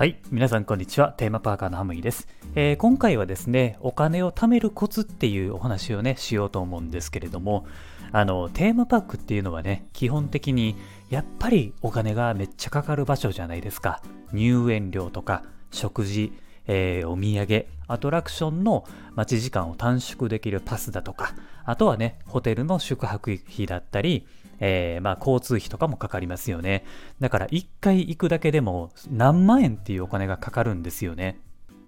はい、皆さんこんにちは。テーマパーカーのハムイです、えー、今回はですね、お金を貯めるコツっていうお話をね、しようと思うんですけれども、あの、テーマパークっていうのはね、基本的にやっぱりお金がめっちゃかかる場所じゃないですか。入園料とか、食事、えー、お土産、アトラクションの待ち時間を短縮できるパスだとか、あとはね、ホテルの宿泊費だったり、えー、まあ、交通費とかもかかりますよね。だから1回行くだけでも何万円っていうお金がかかるんですよね。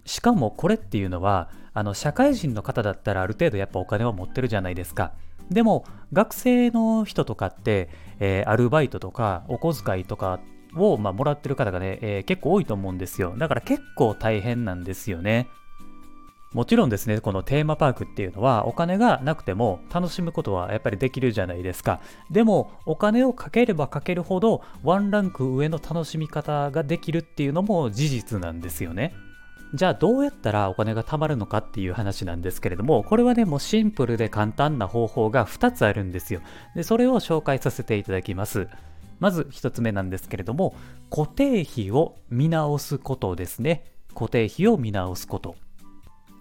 しかもこれっていうのは、あの、社会人の方だったらある程度やっぱお金は持ってるじゃないですか。でも、学生の人とかって、えー、アルバイトとかお小遣いとかを、まあ、もらってる方がね、えー、結構多いと思うんですよ。だから結構大変なんですよね。もちろんですね、このテーマパークっていうのはお金がなくても楽しむことはやっぱりできるじゃないですか。でもお金をかければかけるほどワンランク上の楽しみ方ができるっていうのも事実なんですよね。じゃあどうやったらお金が貯まるのかっていう話なんですけれども、これはね、もうシンプルで簡単な方法が2つあるんですよ。で、それを紹介させていただきます。まず1つ目なんですけれども、固定費を見直すことですね。固定費を見直すこと。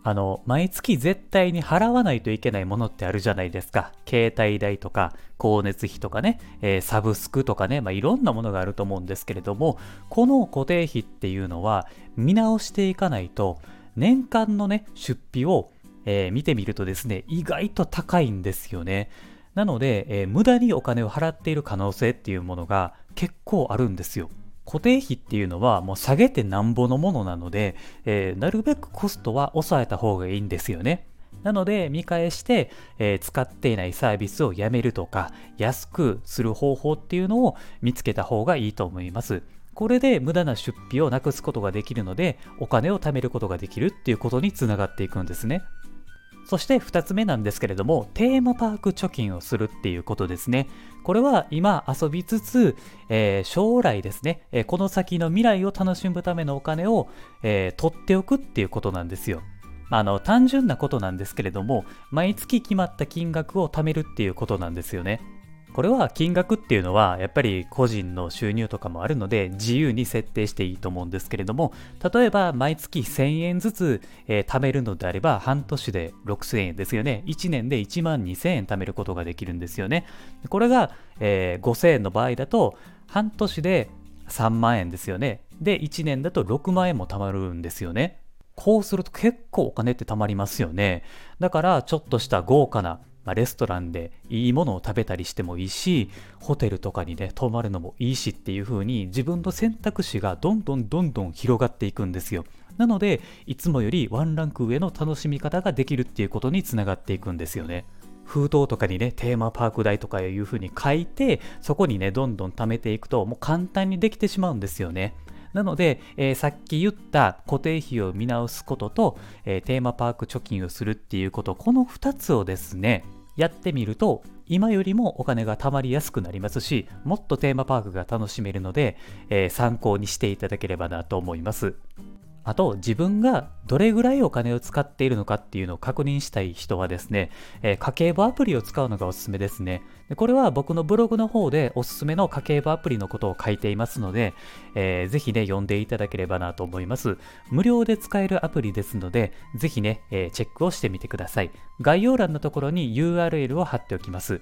あの、毎月絶対に払わないといけないものってあるじゃないですか。携帯代とか、光熱費とかね、えー、サブスクとかね、まあ、いろんなものがあると思うんですけれども、この固定費っていうのは見直していかないと、年間のね、出費を、えー、見てみるとですね、意外と高いんですよね。なので、えー、無駄にお金を払っている可能性っていうものが結構あるんですよ。固定費っていうのはもう下げてなんぼのものなので、えー、なるべくコストは抑えた方がいいんですよね。なので見返して、えー、使っていないサービスをやめるとか安くする方法っていうのを見つけた方がいいと思います。これで無駄な出費をなくすことができるのでお金を貯めることができるっていうことにつながっていくんですね。そして2つ目なんですけれども、テーマパーク貯金をするっていうことですね。これは今遊びつつ、えー、将来ですね、えー、この先の未来を楽しむためのお金を、えー、取っておくっていうことなんですよ。あの単純なことなんですけれども、毎月決まった金額を貯めるっていうことなんですよね。これは金額っていうのはやっぱり個人の収入とかもあるので自由に設定していいと思うんですけれども例えば毎月1000円ずつ、えー、貯めるのであれば半年で6000円ですよね。1年で1万2000円貯めることができるんですよね。これが、えー、5000円の場合だと半年で3万円ですよね。で1年だと6万円も貯まるんですよね。こうすると結構お金って貯まりますよね。だからちょっとした豪華なまあ、レストランでいいものを食べたりしてもいいし、ホテルとかにね、泊まるのもいいしっていう風に自分の選択肢がどんどんどんどん広がっていくんですよ。なので、いつもよりワンランク上の楽しみ方ができるっていうことにつながっていくんですよね。封筒とかにね、テーマパーク代とかいう風に書いて、そこにね、どんどん貯めていくと、もう簡単にできてしまうんですよね。なので、えー、さっき言った固定費を見直すことと、えー、テーマパーク貯金をするっていうこと、この2つをですね、やってみると、今よりもお金が貯まりやすくなりますし、もっとテーマパークが楽しめるので、えー、参考にしていただければなと思います。あと、自分がどれぐらいお金を使っているのかっていうのを確認したい人はですね、えー、家計簿アプリを使うのがおすすめですねで。これは僕のブログの方でおすすめの家計簿アプリのことを書いていますので、えー、ぜひね、読んでいただければなと思います。無料で使えるアプリですので、ぜひね、えー、チェックをしてみてください。概要欄のところに URL を貼っておきます。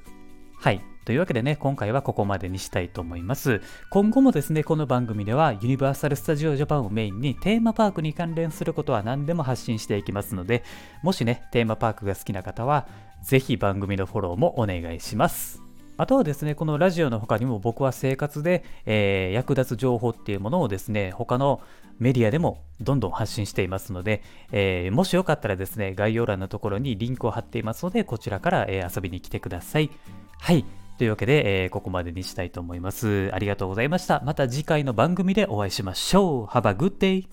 はい。というわけでね、今回はここまでにしたいと思います。今後もですね、この番組ではユニバーサル・スタジオ・ジャパンをメインにテーマパークに関連することは何でも発信していきますので、もしね、テーマパークが好きな方は、ぜひ番組のフォローもお願いします。あとはですね、このラジオの他にも僕は生活で、えー、役立つ情報っていうものをですね、他のメディアでもどんどん発信していますので、えー、もしよかったらですね、概要欄のところにリンクを貼っていますので、こちらから、えー、遊びに来てください。はい。というわけで、えー、ここまでにしたいと思います。ありがとうございました。また次回の番組でお会いしましょう。Have a good day!